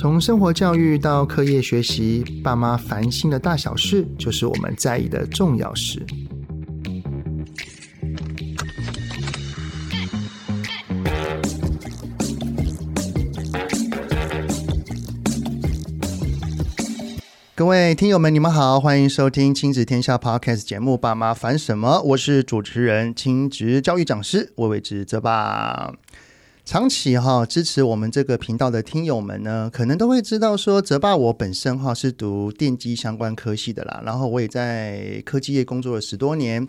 从生活教育到课业学习，爸妈烦心的大小事，就是我们在意的重要事。各位听友们，你们好，欢迎收听亲子天下 Podcast 节目《爸妈烦什么》，我是主持人、亲职教育讲师魏玮志泽爸。长期哈支持我们这个频道的听友们呢，可能都会知道说，泽爸我本身哈是读电机相关科系的啦，然后我也在科技业工作了十多年。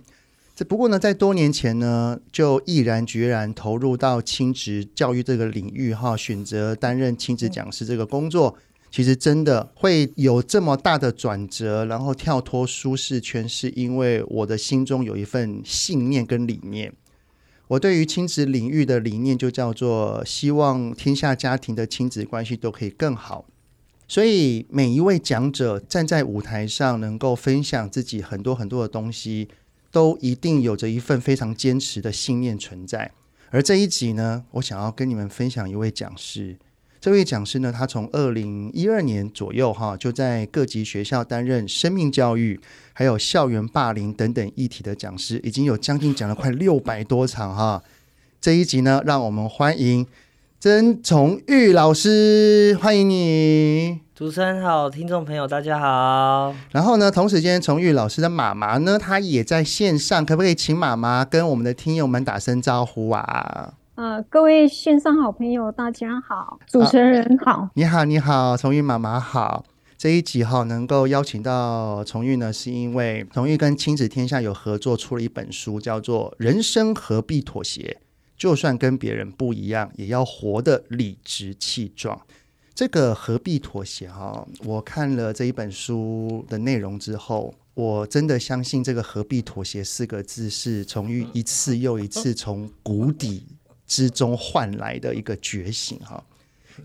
这不过呢，在多年前呢，就毅然决然投入到亲职教育这个领域哈，选择担任亲职讲师这个工作。其实真的会有这么大的转折，然后跳脱舒适圈，是因为我的心中有一份信念跟理念。我对于亲子领域的理念就叫做希望天下家庭的亲子关系都可以更好。所以每一位讲者站在舞台上，能够分享自己很多很多的东西，都一定有着一份非常坚持的信念存在。而这一集呢，我想要跟你们分享一位讲师。这位讲师呢，他从二零一二年左右哈，就在各级学校担任生命教育、还有校园霸凌等等议题的讲师，已经有将近讲了快六百多场哈。这一集呢，让我们欢迎曾崇玉老师，欢迎你。主持人好，听众朋友大家好。然后呢，同时间崇玉老师的妈妈呢，她也在线上，可不可以请妈妈跟我们的听友们打声招呼啊？呃，各位线上好朋友，大家好，主持人好，啊、你好，你好，崇玉妈妈好。这一集哈，能够邀请到崇玉呢，是因为崇玉跟亲子天下有合作，出了一本书，叫做《人生何必妥协》，就算跟别人不一样，也要活得理直气壮。这个何必妥协哈？我看了这一本书的内容之后，我真的相信这个何必妥协四个字是崇玉一次又一次从谷底。之中换来的一个觉醒哈，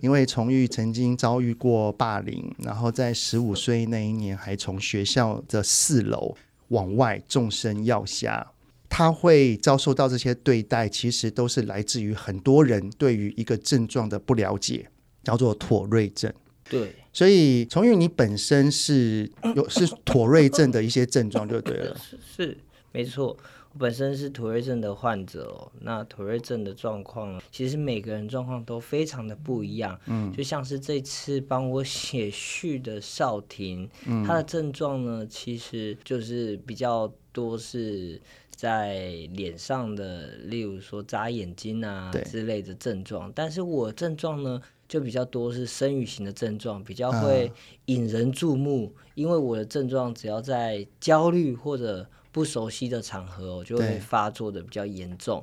因为崇玉曾经遭遇过霸凌，然后在十五岁那一年还从学校的四楼往外纵身要下，他会遭受到这些对待，其实都是来自于很多人对于一个症状的不了解，叫做妥瑞症。对，所以崇玉你本身是有是妥瑞症的一些症状就对了，是是没错。本身是妥瑞症的患者哦，那妥瑞症的状况，其实每个人状况都非常的不一样。嗯，就像是这次帮我写序的少婷，嗯，他的症状呢，其实就是比较多是在脸上的，例如说眨眼睛啊之类的症状。但是我症状呢，就比较多是生理型的症状，比较会引人注目，啊，因为我的症状只要在焦虑或者不熟悉的场合，我就会发作的比较严重。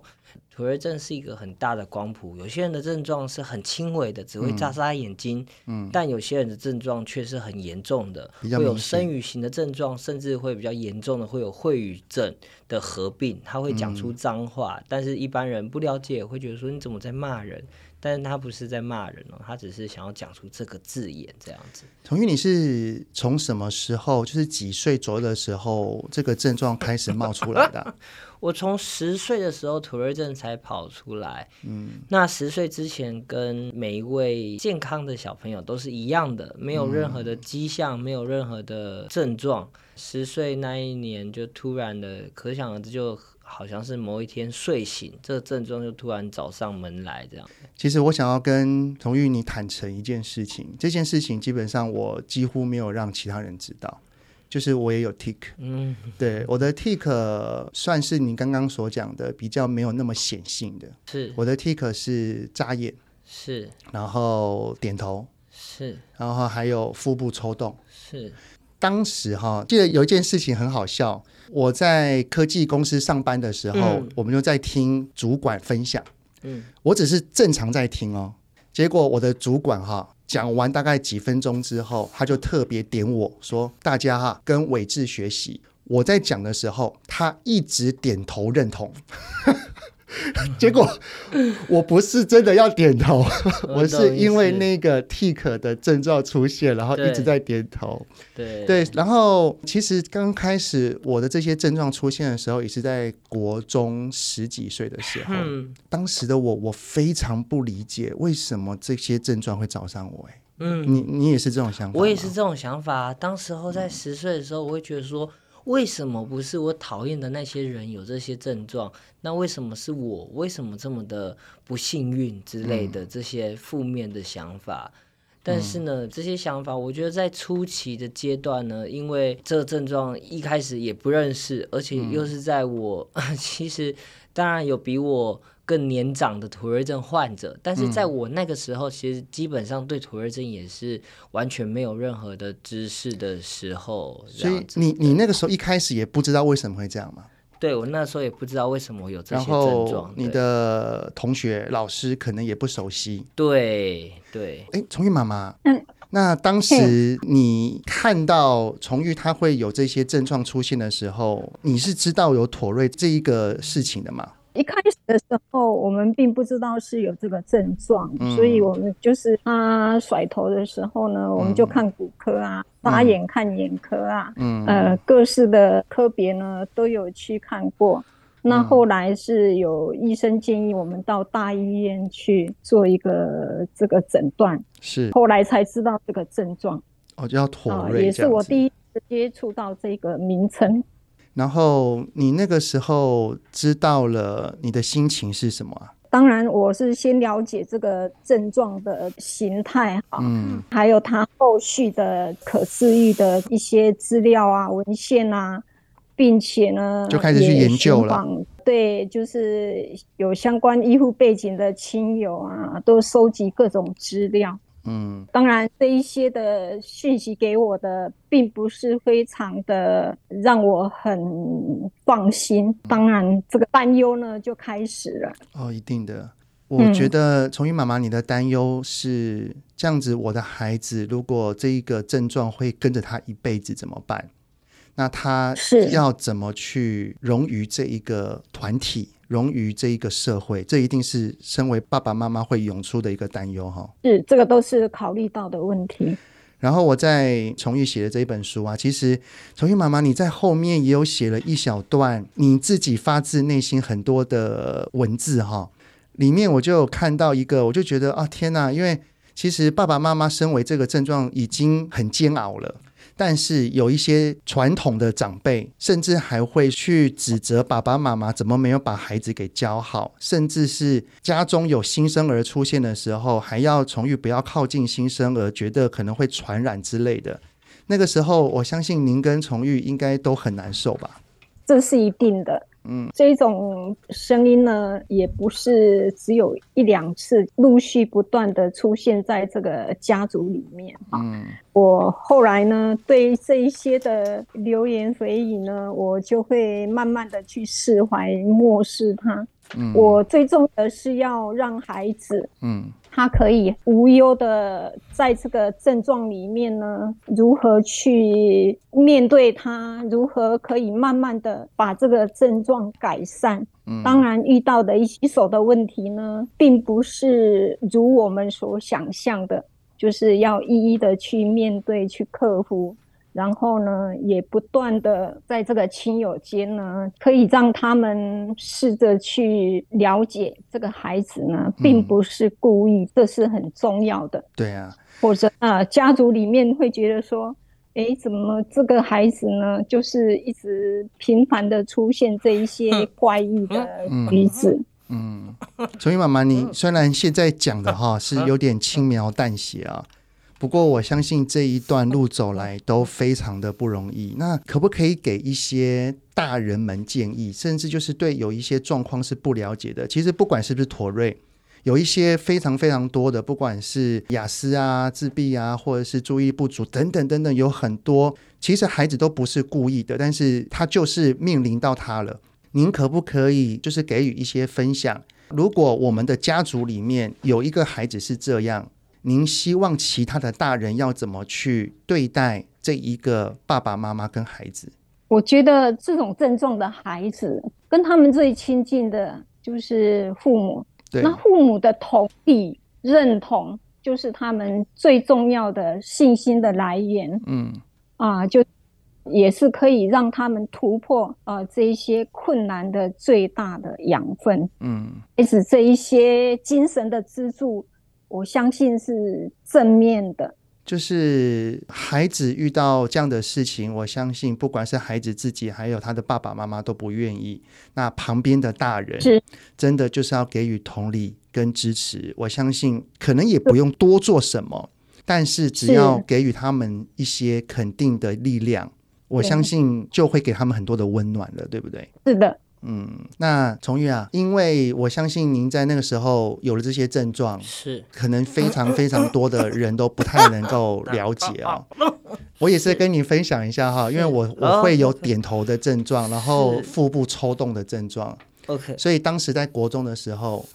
妥瑞症是一个很大的光谱，有些人的症状是很轻微的，只会眨眨眼睛，嗯，但有些人的症状却是很严重的，会有声语型的症状，甚至会比较严重的会有秽语症的合并，他会讲出脏话，嗯，但是一般人不了解，会觉得说你怎么在骂人？但是他不是在骂人哦，他只是想要讲出这个字眼这样子。崇育，你是从什么时候，就是几岁左右的时候，这个症状开始冒出来的？我从十岁的时候，妥瑞症才跑出来。嗯，那十岁之前，跟每一位健康的小朋友都是一样的，没有任何的迹象，嗯、没有任何的症状。十岁那一年，就突然的，可想而知就。好像是某一天睡醒，这个症状就突然找上门来，这样。其实我想要跟崇育你坦诚一件事情，这件事情基本上我几乎没有让其他人知道，就是我也有 tick，嗯，对，我的 tick 算是你刚刚所讲的比较没有那么显性的，是。我的 tick 是眨眼，是，然后点头，是，然后还有腹部抽动，是。当时哈，记得有一件事情很好笑。我在科技公司上班的时候，嗯、我们就在听主管分享。嗯，我只是正常在听哦。结果我的主管哈讲完大概几分钟之后，他就特别点我说：“大家哈跟伟志学习。”我在讲的时候，他一直点头认同。结果我不是真的要点头，我是因为那个 tic 的症状出现，然后一直在点头。对对，然后其实刚开始我的这些症状出现的时候，也是在国中十几岁的时候。嗯当时的我，我非常不理解为什么这些症状会找上我。哎，嗯，你你也是这种想法？我也是这种想法。当时候在十岁的时候，我会觉得说，为什么不是我讨厌的那些人有这些症状？那为什么是我？为什么这么的不幸运之类的这些负面的想法？嗯但是呢，这些想法，我觉得在初期的阶段呢，因为这个症状一开始也不认识，而且又是在我、嗯、其实当然有比我更年长的妥瑞症患者，但是在我那个时候，其实基本上对妥瑞症也是完全没有任何的知识的时候。所以你你那个时候一开始也不知道为什么会这样吗？对，我那时候也不知道为什么有这些症状，你的同学、老师可能也不熟悉。对对，哎，崇玉妈妈，嗯，那当时你看到崇玉他会有这些症状出现的时候，你是知道有妥瑞这一个事情的吗？一开始的时候，我们并不知道是有这个症状，嗯、所以我们就是他甩头的时候呢，嗯、我们就看骨科啊，眨、嗯、眼看眼科啊，嗯，呃，各式的科别呢都有去看过。嗯、那后来是有医生建议我们到大医院去做一个这个诊断，是。后来才知道这个症状。哦，叫妥瑞、呃，也是我第一次接触到这个名称。然后你那个时候知道了，你的心情是什么啊？当然，我是先了解这个症状的形态哈，嗯，还有它后续的可治愈的一些资料啊、文献啊，并且呢，就开始去研究了。对，就是有相关医护背景的亲友啊，都收集各种资料。嗯，当然，这一些的讯息给我的，并不是非常的让我很放心。当然，这个担忧呢就开始了。哦，一定的。我觉得崇云妈妈，你的担忧是这样子：我的孩子如果这一个症状会跟着他一辈子怎么办？那他要怎么去融于这一个团体？融于这一个社会，这一定是身为爸爸妈妈会涌出的一个担忧哈。是，这个都是考虑到的问题。然后我在崇玉写的这一本书啊，其实崇玉妈妈你在后面也有写了一小段你自己发自内心很多的文字哈。里面我就有看到一个，我就觉得啊天哪，因为其实爸爸妈妈身为这个症状已经很煎熬了。但是有一些传统的长辈，甚至还会去指责爸爸妈妈怎么没有把孩子给教好，甚至是家中有新生儿出现的时候，还要崇玉不要靠近新生儿，觉得可能会传染之类的。那个时候，我相信您跟崇玉应该都很难受吧？这是一定的。嗯，这种声音呢，也不是只有一两次，陆续不断的出现在这个家族里面。嗯，我后来呢，对这一些的流言蜚语呢，我就会慢慢的去释怀，漠视它。嗯，我最重要的是要让孩子，嗯。他可以无忧的在这个症状里面呢，如何去面对它？如何可以慢慢的把这个症状改善？嗯，当然遇到的一一手的问题呢，并不是如我们所想象的，就是要一一的去面对、去克服。然后呢，也不断的在这个亲友间呢，可以让他们试着去了解这个孩子呢，并不是故意，嗯、这是很重要的。对啊，或者啊，家族里面会觉得说，哎，怎么这个孩子呢，就是一直频繁的出现这一些怪异的举止。嗯，所以妈妈，你虽然现在讲的哈是有点轻描淡写啊。不过我相信这一段路走来都非常的不容易。那可不可以给一些大人们建议，甚至就是对有一些状况是不了解的？其实不管是不是妥瑞，有一些非常非常多的，不管是雅思啊、自闭啊，或者是注意不足等等等等，有很多。其实孩子都不是故意的，但是他就是面临到他了。您可不可以就是给予一些分享？如果我们的家族里面有一个孩子是这样。您希望其他的大人要怎么去对待这一个爸爸妈妈跟孩子？我觉得这种症状的孩子，跟他们最亲近的就是父母。对，那父母的同意认同，就是他们最重要的信心的来源。嗯，啊，就也是可以让他们突破呃这一些困难的最大的养分。嗯，也是这一些精神的支柱。我相信是正面的。就是孩子遇到这样的事情，我相信不管是孩子自己，还有他的爸爸妈妈都不愿意。那旁边的大人是真的就是要给予同理跟支持。我相信可能也不用多做什么，但是只要给予他们一些肯定的力量，我相信就会给他们很多的温暖了，对不对？是的。嗯，那崇玉啊，因为我相信您在那个时候有了这些症状，是可能非常非常多的人都不太能够了解哦。我也是跟你分享一下哈，因为我我会有点头的症状，然后腹部抽动的症状。OK，所以当时在国中的时候，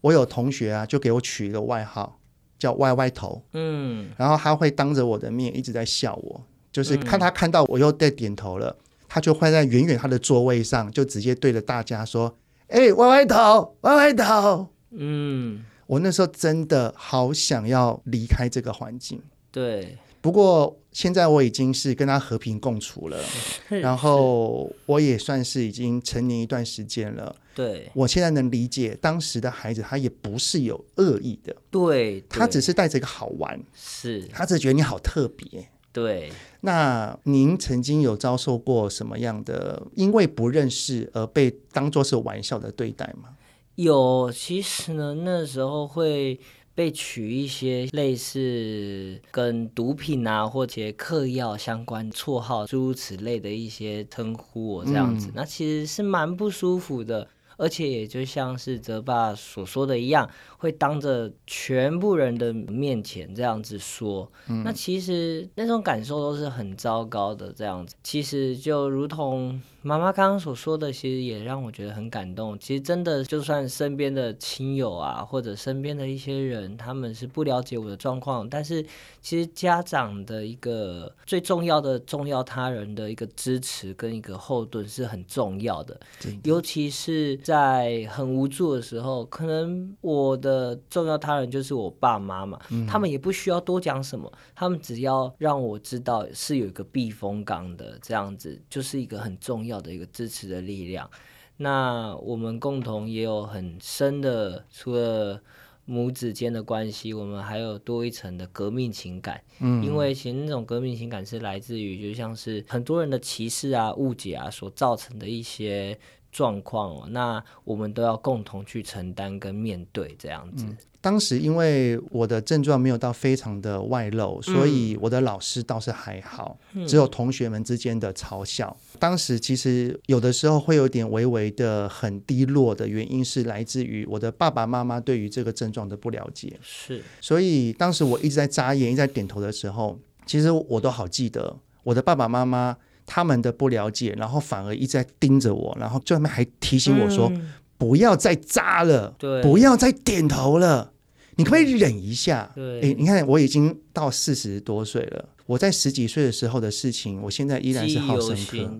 我有同学啊，就给我取一个外号叫歪歪头。嗯，然后他会当着我的面一直在笑我，就是看他看到我又在点头了。他就会在远远他的座位上，就直接对着大家说：“哎、欸，歪歪头，歪歪头。”嗯，我那时候真的好想要离开这个环境。对，不过现在我已经是跟他和平共处了，然后我也算是已经成年一段时间了。对，我现在能理解当时的孩子，他也不是有恶意的。对，他只是带着一个好玩，是他只是觉得你好特别。对，那您曾经有遭受过什么样的因为不认识而被当作是玩笑的对待吗？有，其实呢，那时候会被取一些类似跟毒品啊或者嗑药相关绰号，诸如此类的一些称呼我这样子，嗯、那其实是蛮不舒服的。而且也就像是泽爸所说的一样，会当着全部人的面前这样子说，嗯、那其实那种感受都是很糟糕的。这样子，其实就如同妈妈刚刚所说的，其实也让我觉得很感动。其实真的，就算身边的亲友啊，或者身边的一些人，他们是不了解我的状况，但是其实家长的一个最重要的重要他人的一个支持跟一个后盾是很重要的，的尤其是。在很无助的时候，可能我的重要他人就是我爸妈嘛，嗯、他们也不需要多讲什么，他们只要让我知道是有一个避风港的，这样子就是一个很重要的一个支持的力量。那我们共同也有很深的，除了母子间的关系，我们还有多一层的革命情感。嗯，因为其实那种革命情感是来自于，就像是很多人的歧视啊、误解啊所造成的一些。状况哦，那我们都要共同去承担跟面对这样子。嗯，当时因为我的症状没有到非常的外露，所以我的老师倒是还好，嗯，只有同学们之间的嘲笑。当时其实有的时候会有点微微的很低落的原因是来自于我的爸爸妈妈对于这个症状的不了解。是，所以当时我一直在眨眼，一直在点头的时候，其实我都好记得我的爸爸妈妈。他们的不了解，然后反而一直在盯着我，然后最后面还提醒我说：“嗯、不要再扎了，对。不要再点头了，你可不可以忍一下？”对，诶，你看我已经到四十多岁了，我在十几岁的时候的事情，我现在依然是好深刻。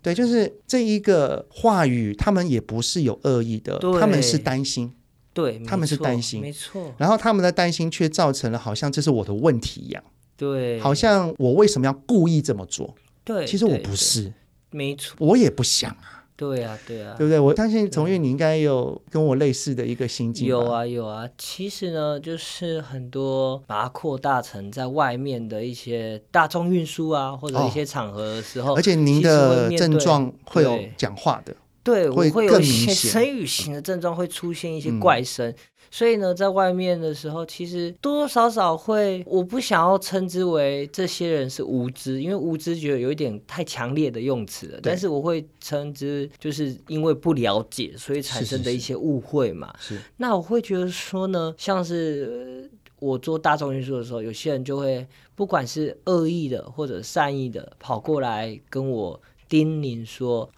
对，就是这一个话语，他们也不是有恶意的，他们是担心，对，他们是担心，没错。然后他们的担心却造成了好像这是我的问题一样，对，好像我为什么要故意这么做？对，其实我不是，没错，我也不想啊。对啊，对啊，对不对？我相信从玉，你应该有跟我类似的一个心境。有啊，有啊。其实呢，就是很多把它扩大成在外面的一些大众运输啊，或者一些场合的时候，而且您的症状会有讲话的，对，我会有一些声语型的症状会出现一些怪声。所以呢，在外面的时候，其实多多少少会，我不想要称之为这些人是无知，因为无知觉得有一点太强烈的用词了。但是我会称之，就是因为不了解，所以产生的一些误会嘛。是，是，是。那我会觉得说呢，像是我做大众运输的时候，有些人就会，不管是恶意的或者善意的，跑过来跟我叮咛说。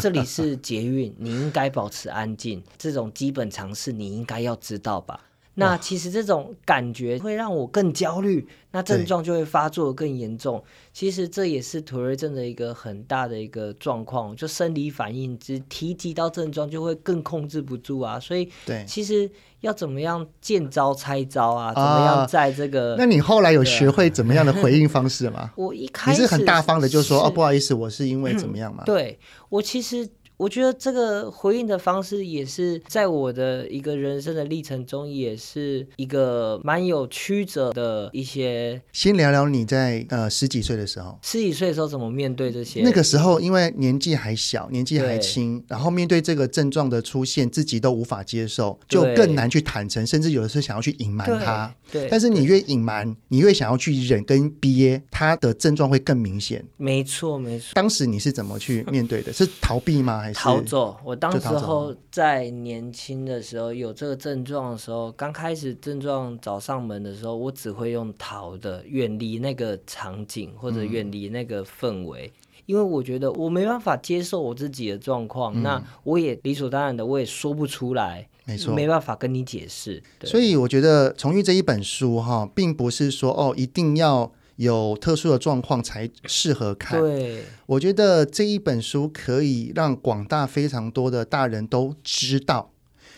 这里是捷运，你应该保持安静。这种基本常识你应该要知道吧？那其实这种感觉会让我更焦虑，那症状就会发作更严重。其实这也是妥瑞症的一个很大的一个状况，就生理反应，只提及到症状就会更控制不住啊。所以，对，其实要怎么样见招拆招啊？怎么样在这个？那你后来有学会怎么样的回应方式吗？我一开始你是很大方的就说哦，不好意思，我是因为怎么样吗？对，我其实。我觉得这个回应的方式也是在我的一个人生的历程中，也是一个蛮有曲折的一些。先聊聊你在呃十几岁的时候，十几岁的时候怎么面对这些？那个时候因为年纪还小，年纪还轻，然后面对这个症状的出现，自己都无法接受，就更难去坦诚，甚至有的时候想要去隐瞒它。对，但是你越隐瞒，你越想要去忍跟憋，它的症状会更明显。没错，没错。当时你是怎么去面对的？是逃避吗？逃走。我当时候在年轻的时候有这个症状的时候，刚开始症状找上门的时候，我只会用逃的，远离那个场景或者远离那个氛围，嗯、因为我觉得我没办法接受我自己的状况，嗯、那我也理所当然的我也说不出来，没错，没办法跟你解释。所以我觉得《重遇》这一本书哈，并不是说哦一定要。有特殊的状况才适合看。对，我觉得这一本书可以让广大非常多的大人都知道，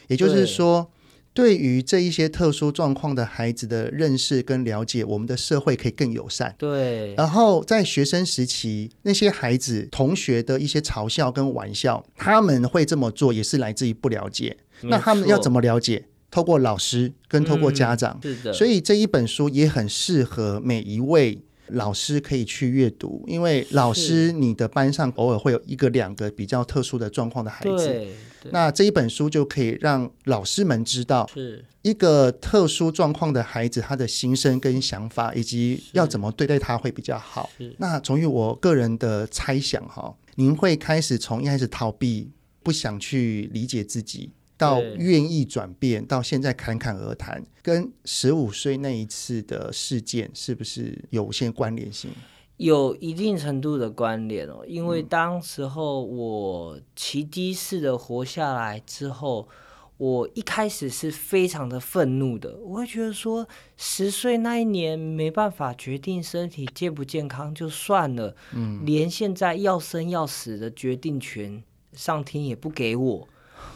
也就是说，对于这一些特殊状况的孩子的认识跟了解，我们的社会可以更友善。对，然后在学生时期，那些孩子同学的一些嘲笑跟玩笑，他们会这么做，也是来自于不了解。那他们要怎么了解？透过老师跟透过家长，嗯、是的，所以这一本书也很适合每一位老师可以去阅读，因为老师你的班上偶尔会有一个两个比较特殊的状况的孩子，那这一本书就可以让老师们知道，是。一个特殊状况的孩子他的心声跟想法，以及要怎么对待他会比较好。那从于我个人的猜想哈，您会开始从一开始逃避，不想去理解自己。到愿意转变，到现在侃侃而谈，跟十五岁那一次的事件是不是有些关联性？有一定程度的关联哦，因为当时候我奇迹式的活下来之后，我一开始是非常的愤怒的，我会觉得说，十岁那一年没办法决定身体健不健康就算了，嗯，连现在要生要死的决定权，上天也不给我。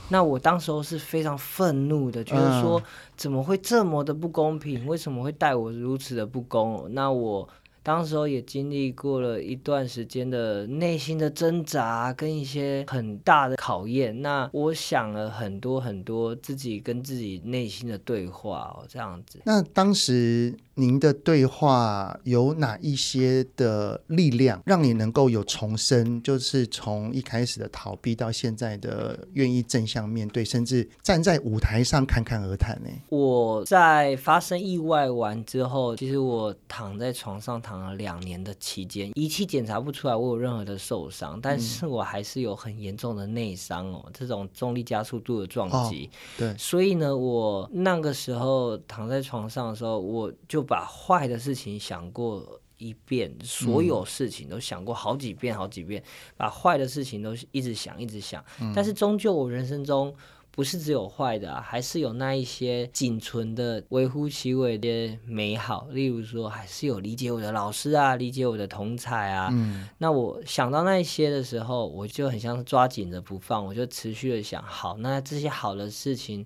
那我当时候是非常愤怒的，觉得说怎么会这么的不公平？为什么会待我如此的不公？那我。当时候也经历过了一段时间的内心的挣扎跟一些很大的考验，那我想了很多很多自己跟自己内心的对话哦，这样子。那当时您的对话有哪一些的力量，让你能够有重生？就是从一开始的逃避到现在的愿意正向面对，甚至站在舞台上侃侃而谈呢？我在发生意外完之后，其实我躺在床上躺。了两年的期间，仪器检查不出来我有任何的受伤，但是我还是有很严重的内伤哦，这种重力加速度的撞击。哦，对，所以呢，我那个时候躺在床上的时候，我就把坏的事情想过一遍，所有事情都想过好几遍，好几遍，把坏的事情都一直想，一直想，但是终究我人生中。不是只有坏的啊，还是有那一些仅存的、微乎其微的美好。例如说，还是有理解我的老师啊，理解我的同才啊。嗯，那我想到那一些的时候，我就很像是抓紧着不放，我就持续的想，好，那这些好的事情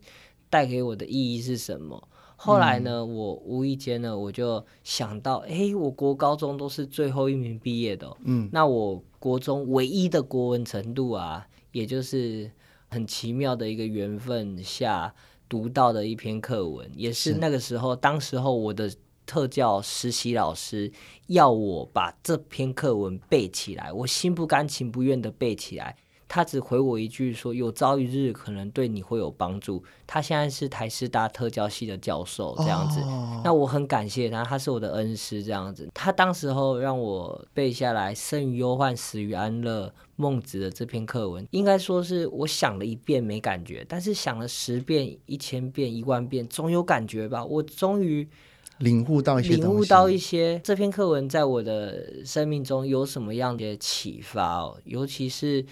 带给我的意义是什么？后来呢，嗯、我无意间呢，我就想到，哎，我国高中都是最后一名毕业的，嗯，那我国中唯一的国文程度啊，也就是。很奇妙的一个缘分下读到的一篇课文，也是那个时候，当时候我的特教实习老师要我把这篇课文背起来，我心不甘情不愿的背起来。他只回我一句说：“有朝一日可能对你会有帮助。”他现在是台师大特教系的教授，这样子。Oh. 那我很感谢他，他是我的恩师，这样子。他当时候让我背下来“生于忧患，死于安乐”孟子的这篇课文，应该说是我想了一遍没感觉，但是想了十遍、一千遍、一万遍，总有感觉吧？我终于领悟到一些，领悟到一些这篇课文在我的生命中有什么样的启发哦，尤其是。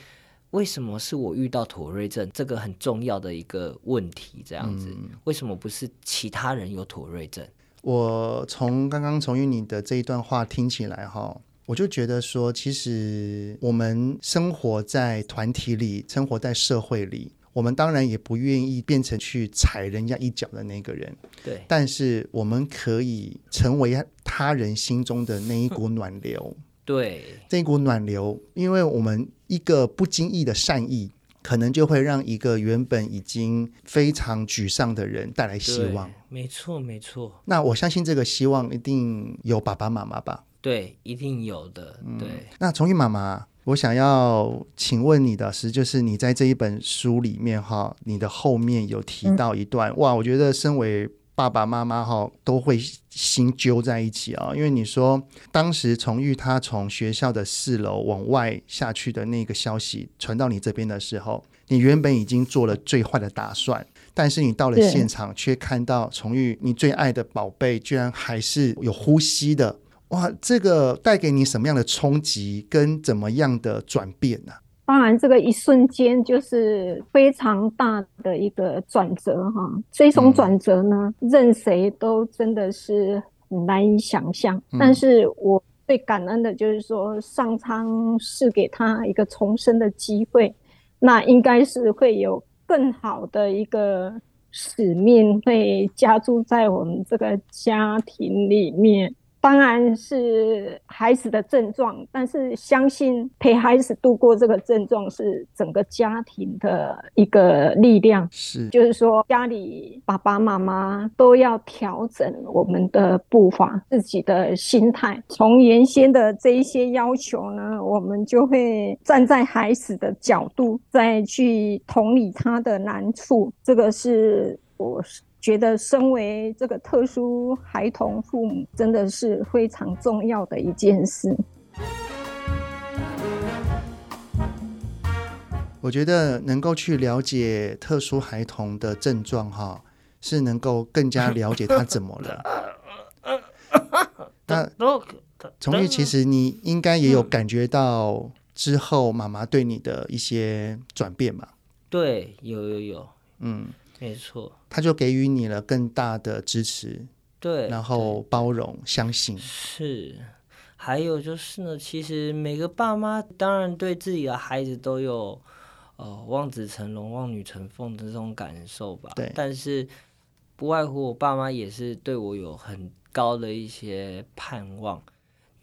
为什么是我遇到妥瑞症这个很重要的一个问题？这样子，嗯、为什么不是其他人有妥瑞症？我从刚刚从于你的这一段话听起来哈，我就觉得说，其实我们生活在团体里，生活在社会里，我们当然也不愿意变成去踩人家一脚的那个人。对，但是我们可以成为他人心中的那一股暖流。对，这一股暖流，因为我们一个不经意的善意，可能就会让一个原本已经非常沮丧的人带来希望。没错，没错。那我相信这个希望一定有爸爸妈妈吧？对，一定有的。嗯、对。那崇玉妈妈，我想要请问你的是，就是你在这一本书里面哈，你的后面有提到一段、嗯、哇，我觉得身为爸爸妈妈哈都会心揪在一起啊，因为你说当时崇玉他从学校的四楼往外下去的那个消息传到你这边的时候，你原本已经做了最坏的打算，但是你到了现场却看到崇玉你最爱的宝贝居然还是有呼吸的，哇，这个带给你什么样的冲击跟怎么样的转变呢、当然，这个一瞬间就是非常大的一个转折哈。这种转折呢，嗯、任谁都真的是难以想象。嗯、但是我最感恩的就是说，上苍是给他一个重生的机会，那应该是会有更好的一个使命会加注在我们这个家庭里面。当然是孩子的症状，但是相信陪孩子度过这个症状是整个家庭的一个力量。是，就是说家里爸爸妈妈都要调整我们的步伐，自己的心态。从原先的这一些要求呢，我们就会站在孩子的角度，再去同理他的难处。这个是我。觉得身为这个特殊孩童父母，真的是非常重要的一件事。我觉得能够去了解特殊孩童的症状，哈，是能够更加了解他怎么了。那从玉，其实你应该也有感觉到之后妈妈对你的一些转变吧？对，有有有，嗯。没错，他就给予你了更大的支持，对，然后包容、相信。是，还有就是呢，其实每个爸妈当然对自己的孩子都有，呃，望子成龙、望女成凤的这种感受吧。对，但是不外乎我爸妈也是对我有很高的一些盼望。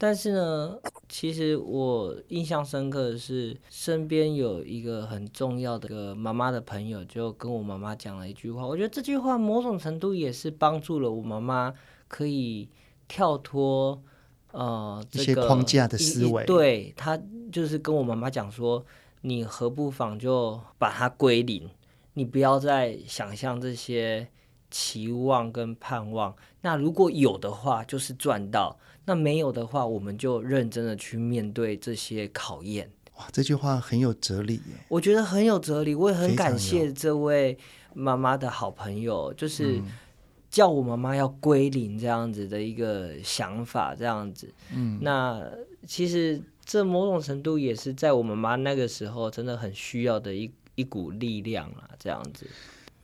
但是呢，其实我印象深刻的是，身边有一个很重要的一个妈妈的朋友，就跟我妈妈讲了一句话。我觉得这句话某种程度也是帮助了我妈妈，可以跳脱呃这个一些框架的思维。对，她就是跟我妈妈讲说，你何不妨就把它归零，你不要再想象这些期望跟盼望。那如果有的话，就是赚到。那没有的话，我们就认真的去面对这些考验。哇，这句话很有哲理耶！我觉得很有哲理，我也很感谢这位妈妈的好朋友，就是叫我妈妈要归零这样子的一个想法，这样子。嗯，那其实这某种程度也是在我妈妈那个时候真的很需要的一一股力量啦，这样子。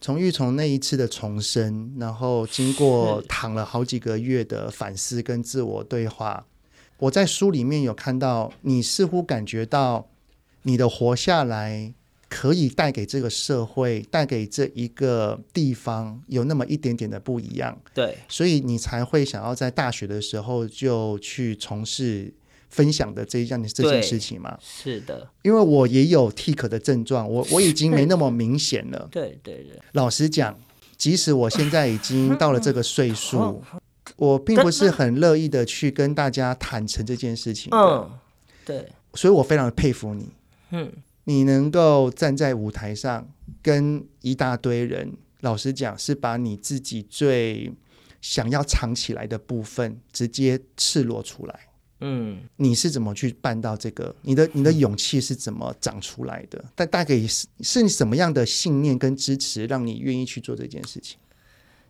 崇玉从那一次的重生，然后经过躺了好几个月的反思跟自我对话，我在书里面有看到，你似乎感觉到你的活下来可以带给这个社会、带给这一个地方有那么一点点的不一样。对，所以你才会想要在大学的时候就去从事。分享的这一件这件事情嘛，是的，因为我也有 TIC 的症状，我 我已经没那么明显了。对对对，老实讲，即使我现在已经到了这个岁数，我并不是很乐意的去跟大家坦诚这件事情。嗯，对，所以我非常的佩服你。嗯，你能够站在舞台上跟一大堆人，老实讲，是把你自己最想要藏起来的部分直接赤裸出来。嗯，你是怎么去办到这个？你的你的勇气是怎么长出来的？但大概是是什么样的信念跟支持，让你愿意去做这件事情？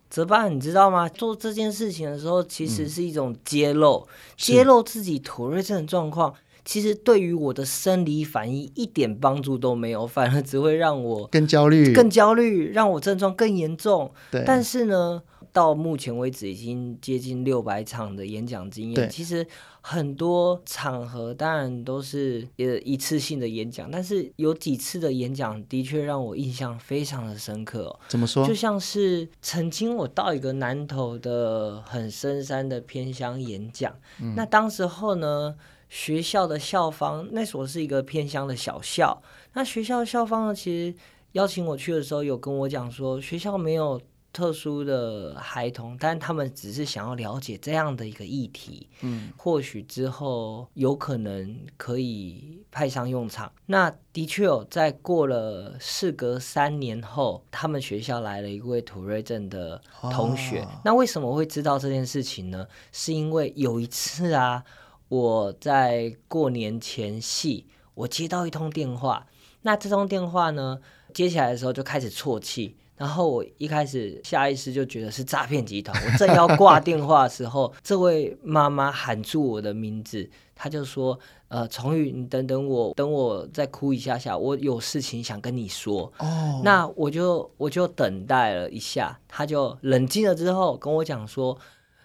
泽爸，你知道吗？做这件事情的时候，其实是一种揭露，嗯、揭露自己妥瑞症的状况。其实对于我的生理反应一点帮助都没有，反而只会让我更焦虑，更焦虑，让我症状更严重。对，但是呢，到目前为止已经接近六百场的演讲经验，其实。很多场合当然都是呃一次性的演讲，但是有几次的演讲的确让我印象非常的深刻哦。怎么说？就像是曾经我到一个南投的很深山的偏乡演讲，嗯，那当时候呢，学校的校方，那所是一个偏乡的小校。那学校的校方呢，其实邀请我去的时候，有跟我讲说，学校没有特殊的孩童，但他们只是想要了解这样的一个议题。嗯，或许之后有可能可以派上用场。那的确有，在过了事隔三年后，他们学校来了一位土瑞镇的同学。哦。那为什么我会知道这件事情呢？是因为有一次啊。我在过年前夕，我接到一通电话。那这通电话呢，接起来的时候就开始啜泣。然后我一开始下意识就觉得是诈骗集团。我正要挂 电话的时候，这位妈妈喊住我的名字，她就说：“呃，崇宇，你等等我，等我再哭一下下，我有事情想跟你说。”哦，那我就我就等待了一下，她就冷静了之后跟我讲说。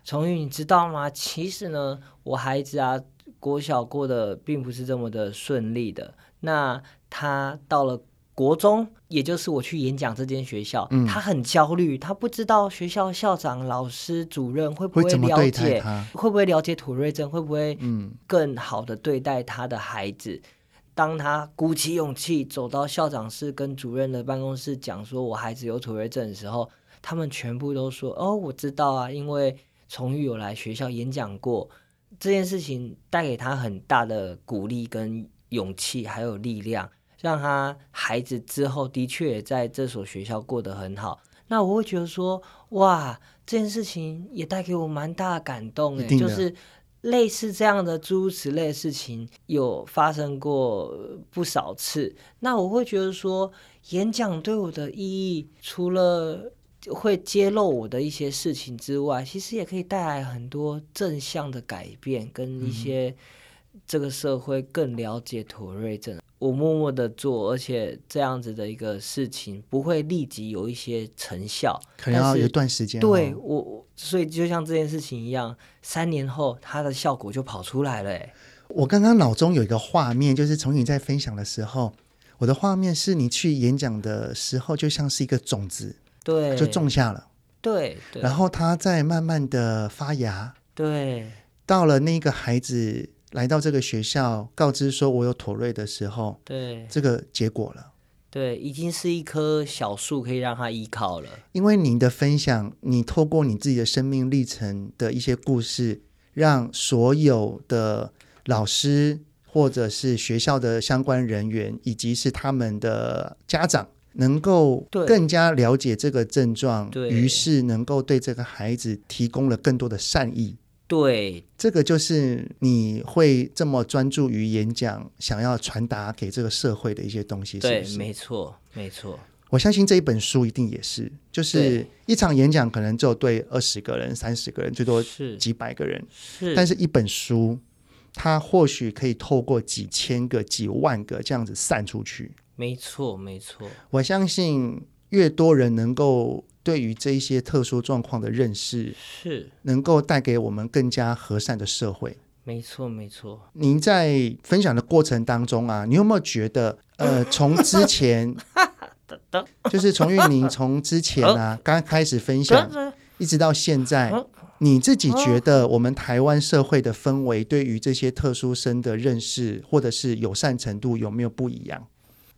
崇宇，你知道吗？其实呢，我孩子啊，国小过得并不是这么的顺利的。那他到了国中，也就是我去演讲这间学校，嗯、他很焦虑，他不知道学校校长、老师、主任会不会了解，会，会不会了解妥瑞症，会不会更好的对待他的孩子。嗯、当他鼓起勇气走到校长室，跟主任的办公室讲说我孩子有妥瑞症的时候，他们全部都说：“哦，我知道啊，因为。”崇玉有来学校演讲过，这件事情带给他很大的鼓励跟勇气，还有力量，让他孩子之后的确也在这所学校过得很好。那我会觉得说，哇，这件事情也带给我蛮大的感动诶，就是类似这样的诸如此类的事情有发生过不少次。那我会觉得说，演讲对我的意义，除了会揭露我的一些事情之外，其实也可以带来很多正向的改变，跟一些这个社会更了解妥瑞症。我默默的做，而且这样子的一个事情不会立即有一些成效，可能要有一段时间。对我，所以就像这件事情一样，三年后它的效果就跑出来了。哎，我刚刚脑中有一个画面，就是从你在分享的时候，我的画面是你去演讲的时候，就像是一个种子。对，就种下了。对，对，然后它在慢慢的发芽。对，到了那个孩子来到这个学校，告知说我有妥瑞的时候，对，这个结果了。对，已经是一棵小树，可以让他依靠了。因为你的分享，你透过你自己的生命历程的一些故事，让所有的老师或者是学校的相关人员，以及是他们的家长。能够更加了解这个症状，于是能够对这个孩子提供了更多的善意。对，这个就是你会这么专注于演讲，想要传达给这个社会的一些东西。是不是？没错，没错。我相信这一本书一定也是，就是一场演讲可能只有对二十个人、三十个人，最多是几百个人。是，但是一本书，它或许可以透过几千个、几万个这样子散出去。没错，没错。我相信越多人能够对于这一些特殊状况的认识，是能够带给我们更加和善的社会。没错，没错。您在分享的过程当中啊，你有没有觉得，呃，从之前，就是从玉宁从之前啊，刚开始分享，一直到现在，你自己觉得我们台湾社会的氛围对于这些特殊生的认识，或者是友善程度有没有不一样？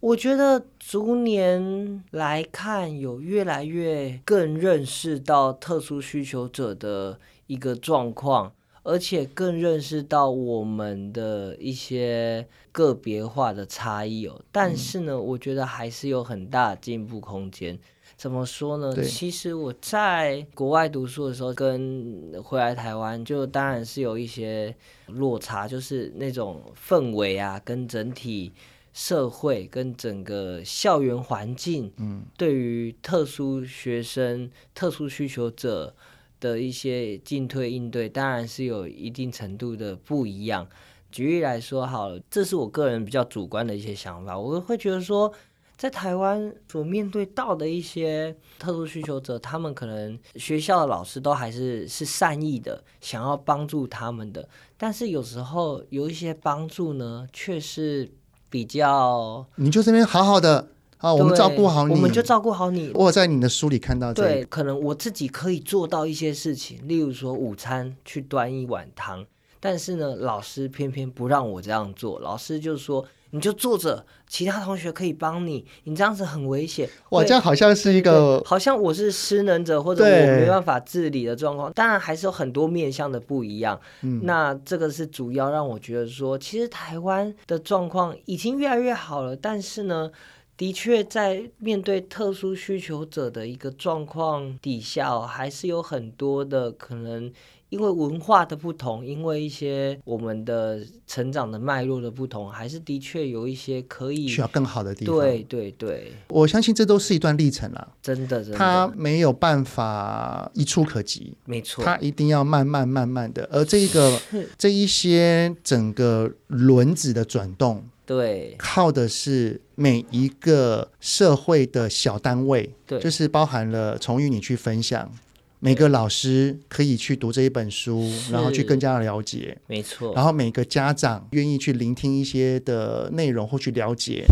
我觉得逐年来看，有越来越更认识到特殊需求者的一个状况，而且更认识到我们的一些个别化的差异哦。但是呢，我觉得还是有很大进步空间。怎么说呢？其实我在国外读书的时候，跟回来台湾，就当然是有一些落差，就是那种氛围啊，跟整体。社会跟整个校园环境，嗯，对于特殊学生、特殊需求者的一些进退应对，当然是有一定程度的不一样。举例来说，好了，这是我个人比较主观的一些想法，我会觉得说，在台湾所面对到的一些特殊需求者，他们可能学校的老师都还是是善意的，想要帮助他们的，但是有时候有一些帮助呢，却是。比较，你就这边好好的啊，我们照顾好你，我们就照顾好你。我在你的书里看到这个，对，可能我自己可以做到一些事情，例如说午餐去端一碗汤，但是呢，老师偏偏不让我这样做，老师就说。你就坐着，其他同学可以帮你。你这样子很危险。哇，这样好像是一个，好像我是失能者或者我没办法自理的状况。当然还是有很多面向的不一样。嗯，那这个是主要让我觉得说，其实台湾的状况已经越来越好了。但是呢，的确在面对特殊需求者的一个状况底下哦，还是有很多的可能。因为文化的不同，因为一些我们的成长的脉络的不同，还是的确有一些可以需要更好的地方。对对对，我相信这都是一段历程了。真的，真的，他没有办法一触可及。没错，他一定要慢慢慢慢的。而这一个 这一些整个轮子的转动，对，靠的是每一个社会的小单位，对，就是包含了从与你去分享。每个老师可以去读这一本书，然后去更加的了解，没错。然后每个家长愿意去聆听一些的内容或去了解。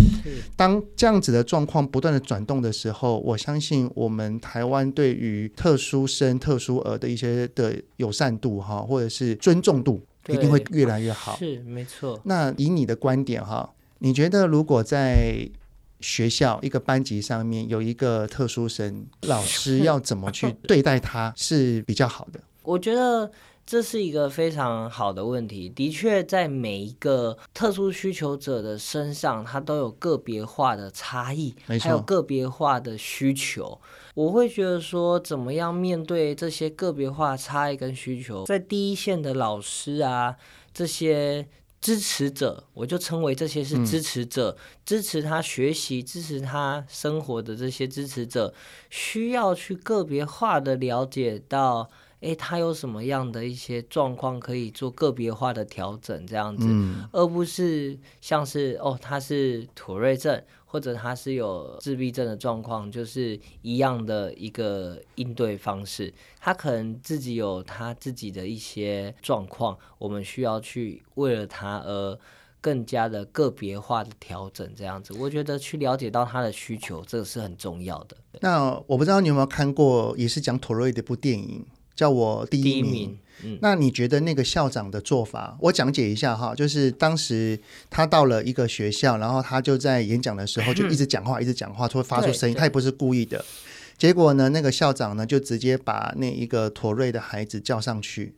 当这样子的状况不断的转动的时候，我相信我们台湾对于特殊生、特殊儿的一些的友善度哈，或者是尊重度，一定会越来越好。是没错。那以你的观点哈，你觉得如果在学校一个班级上面有一个特殊生，老师要怎么去对待他是比较好的？我觉得这是一个非常好的问题。的确，在每一个特殊需求者的身上，他都有个别化的差异，还有个别化的需求。我会觉得说，怎么样面对这些个别化差异跟需求，在第一线的老师啊，这些。支持者，我就称为这些是支持者，嗯、支持他学习、支持他生活的这些支持者，需要去个别化的了解到，诶，他有什么样的一些状况可以做个别化的调整，这样子，嗯、而不是像是哦，他是妥瑞症。或者他是有自闭症的状况，就是一样的一个应对方式。他可能自己有他自己的一些状况，我们需要去为了他而更加的个别化的调整，这样子。我觉得去了解到他的需求，这个是很重要的。那我不知道你有没有看过，也是讲妥瑞的一部电影，叫我第一名。一名。嗯，那你觉得那个校长的做法，我讲解一下哈，就是当时他到了一个学校，然后他就在演讲的时候 就一直讲话，一直讲话，就会发出声音，他也不是故意的。结果呢，那个校长呢就直接把那一个妥瑞的孩子叫上去，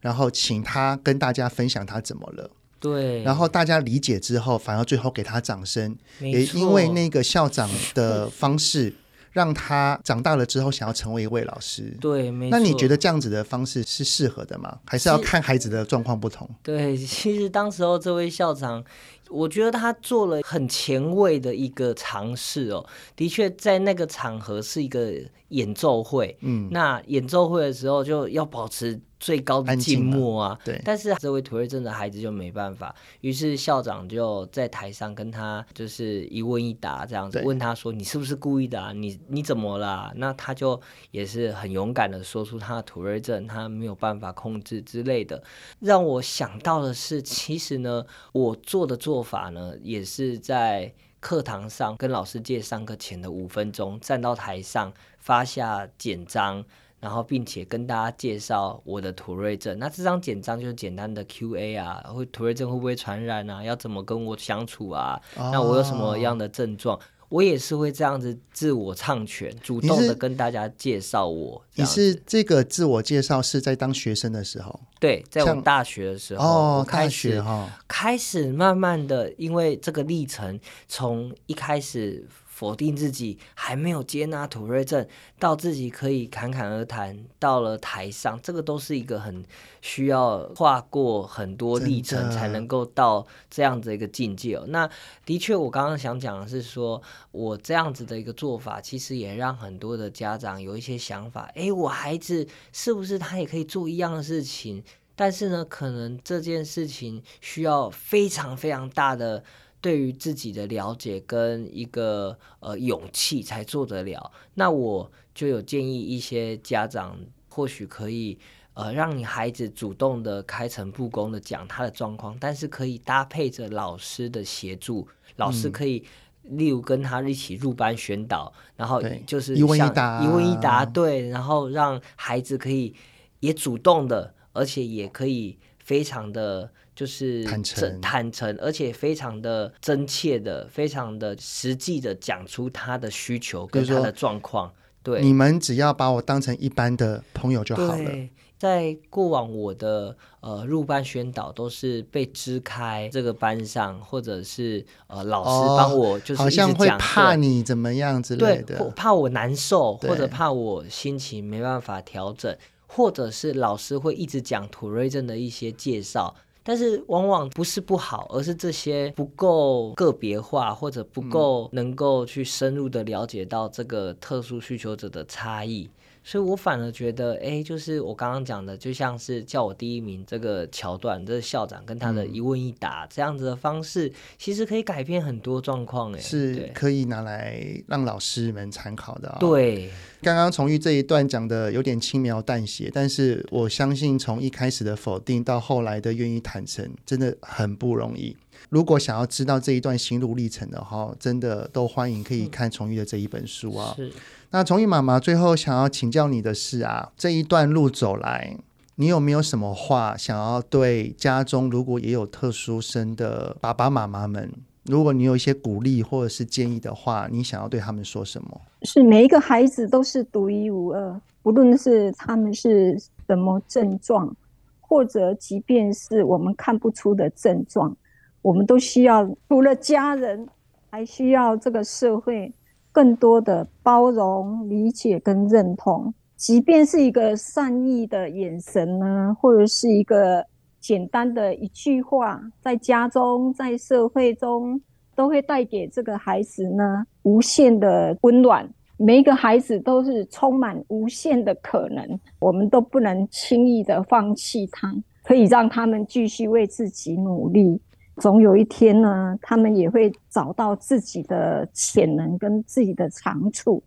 然后请他跟大家分享他怎么了。对，然后大家理解之后，反而最后给他掌声，也因为那个校长的方式。让他长大了之后想要成为一位老师，对，没错。那你觉得这样子的方式是适合的吗？还是要看孩子的状况不同？对，其实当时候这位校长，我觉得他做了很前卫的一个尝试哦。的确，在那个场合是一个演奏会，嗯，那演奏会的时候就要保持。最高的静默啊，对，但是这位土瑞症的孩子就没办法，于是校长就在台上跟他就是一问一答这样子，问他说：“你是不是故意的啊？你你怎么了？”那他就也是很勇敢的说出他的妥瑞症，他没有办法控制之类的。让我想到的是，其实呢，我做的做法呢，也是在课堂上跟老师借上课前的五分钟，站到台上发下简章。然后，并且跟大家介绍我的土瑞症。那这张简章就是简单的 Q&A 啊，会土瑞症会不会传染啊？要怎么跟我相处啊？哦、那我有什么样的症状？我也是会这样子自我唱全，主动的跟大家介绍我。你是这个自我介绍是在当学生的时候？对，在我大学的时候，哦，开始哈，哦、开始慢慢的，因为这个历程从一开始。否定自己还没有接纳妥瑞症，到自己可以侃侃而谈，到了台上，这个都是一个很需要跨过很多历程才能够到这样子一个境界哦。那的确，我刚刚想讲的是说，我这样子的一个做法，其实也让很多的家长有一些想法，诶，我孩子是不是他也可以做一样的事情？但是呢，可能这件事情需要非常非常大的。对于自己的了解跟一个呃勇气才做得了，那我就有建议一些家长，或许可以呃让你孩子主动的开诚布公的讲他的状况，但是可以搭配着老师的协助，老师可以例如跟他一起入班宣导，嗯、然后就是一问一答，一问一答，对，然后让孩子可以也主动的，而且也可以。非常的就是坦诚，坦诚，而且非常的真切的，非常的实际的讲出他的需求跟他的状况。对，你们只要把我当成一般的朋友就好了。在过往我的呃入班宣导都是被支开这个班上，或者是呃老师帮我就是、哦、好像会怕你怎么样之类的，对，怕我难受，或者怕我心情没办法调整，或者是老师会一直讲土瑞症的一些介绍。但是往往不是不好，而是这些不够个别化，或者不够能够去深入的了解到这个特殊需求者的差异。所以我反而觉得，哎，就是我刚刚讲的，就像是叫我第一名这个桥段，这个校长跟他的一问一答、嗯、这样子的方式，其实可以改变很多状况，哎，是可以拿来让老师们参考的、哦。对，刚刚从玉这一段讲的有点轻描淡写，但是我相信从一开始的否定到后来的愿意坦诚，真的很不容易。如果想要知道这一段心路历程的话，真的都欢迎可以看崇玉的这一本书啊。是。那崇玉妈妈最后想要请教你的是啊，这一段路走来，你有没有什么话想要对家中如果也有特殊生的爸爸妈妈们，如果你有一些鼓励或者是建议的话，你想要对他们说什么？是每一个孩子都是独一无二，不论是他们是什么症状，或者即便是我们看不出的症状，我们都需要除了家人，还需要这个社会。更多的包容、理解跟认同，即便是一个善意的眼神呢，或者是一个简单的一句话，在家中、在社会中，都会带给这个孩子呢无限的温暖。每一个孩子都是充满无限的可能，我们都不能轻易的放弃他，可以让他们继续为自己努力。总有一天呢，他们也会找到自己的潜能跟自己的长处，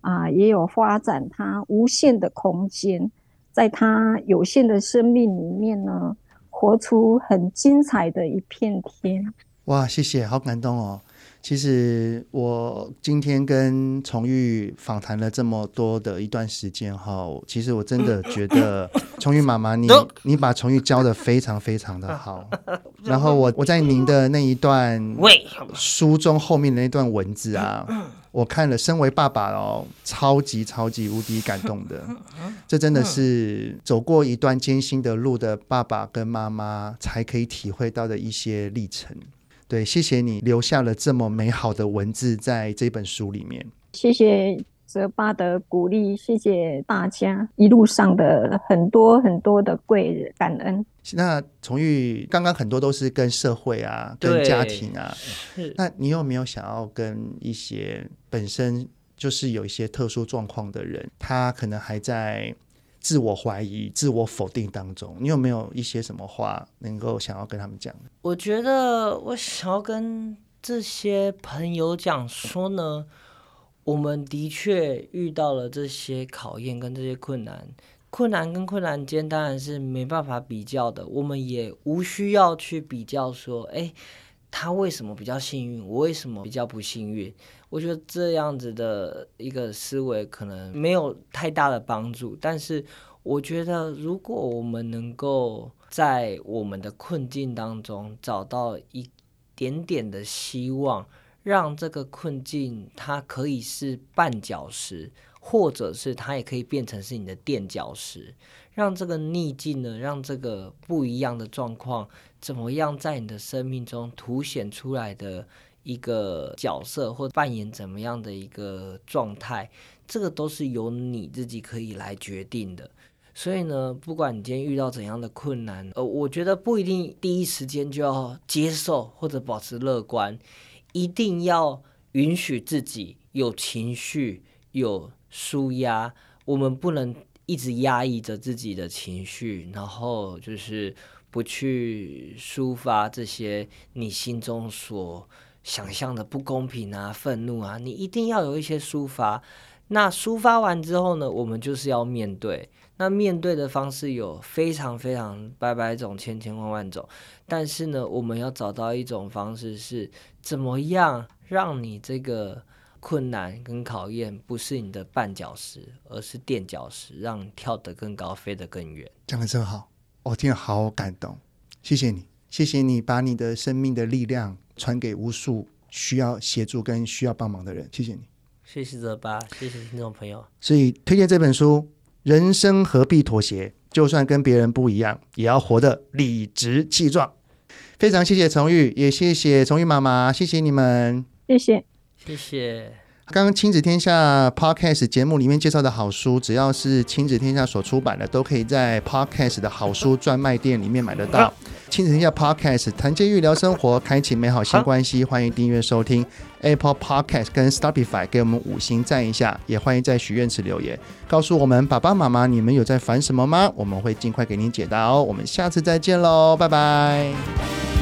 啊，也有发展他无限的空间，在他有限的生命里面呢，活出很精彩的一片天。哇，谢谢，好感动哦。其实我今天跟崇玉访谈了这么多的一段时间哈，其实我真的觉得 崇玉妈妈，你你把崇玉教的非常非常的好。然后我我在您的那一段书中后面的那段文字啊，我看了，身为爸爸哦，超级超级无敌感动的。这真的是走过一段艰辛的路的爸爸跟妈妈才可以体会到的一些历程。对，谢谢你留下了这么美好的文字在这本书里面。谢谢泽巴的鼓励，谢谢大家一路上的很多很多的贵人，感恩。那崇玉刚刚很多都是跟社会啊，跟家庭啊，那你有没有想要跟一些本身就是有一些特殊状况的人，他可能还在。自我怀疑、自我否定当中，你有没有一些什么话能够想要跟他们讲？我觉得我想要跟这些朋友讲说呢，我们的确遇到了这些考验跟这些困难，困难跟困难间当然是没办法比较的，我们也无需要去比较说，哎。他为什么比较幸运？我为什么比较不幸运？我觉得这样子的一个思维可能没有太大的帮助。但是，我觉得如果我们能够在我们的困境当中找到一点点的希望，让这个困境它可以是绊脚石，或者是它也可以变成是你的垫脚石。让这个逆境呢，让这个不一样的状况，怎么样在你的生命中凸显出来的一个角色，或扮演怎么样的一个状态，这个都是由你自己可以来决定的。所以呢，不管你今天遇到怎样的困难，呃，我觉得不一定第一时间就要接受或者保持乐观，一定要允许自己有情绪、有舒压，我们不能。一直压抑着自己的情绪，然后就是不去抒发这些你心中所想象的不公平啊、愤怒啊，你一定要有一些抒发。那抒发完之后呢，我们就是要面对。那面对的方式有非常非常百百种、千千万万种，但是呢，我们要找到一种方式是怎么样让你这个。困难跟考验不是你的绊脚石，而是垫脚石，让你跳得更高，飞得更远。讲得真好，我、哦、听了好感动，谢谢你，谢谢你把你的生命的力量传给无数需要协助跟需要帮忙的人，谢谢你，谢谢泽巴，谢谢听众朋友。所以推荐这本书：人生何必妥协？就算跟别人不一样，也要活得理直气壮。非常谢谢崇玉，也谢谢崇玉妈妈，谢谢你们，谢谢，谢谢。刚刚亲子天下 Podcast 节目里面介绍的好书，只要是亲子天下所出版的，都可以在 Podcast 的好书专卖店里面买得到。亲子天下 Podcast 谈健育聊生活，开启美好新关系，欢迎订阅收听 Apple Podcast 跟 Spotify，给我们五星赞一下，也欢迎在许愿池留言，告诉我们爸爸妈妈你们有在烦什么吗？我们会尽快给您解答哦。我们下次再见喽，拜拜。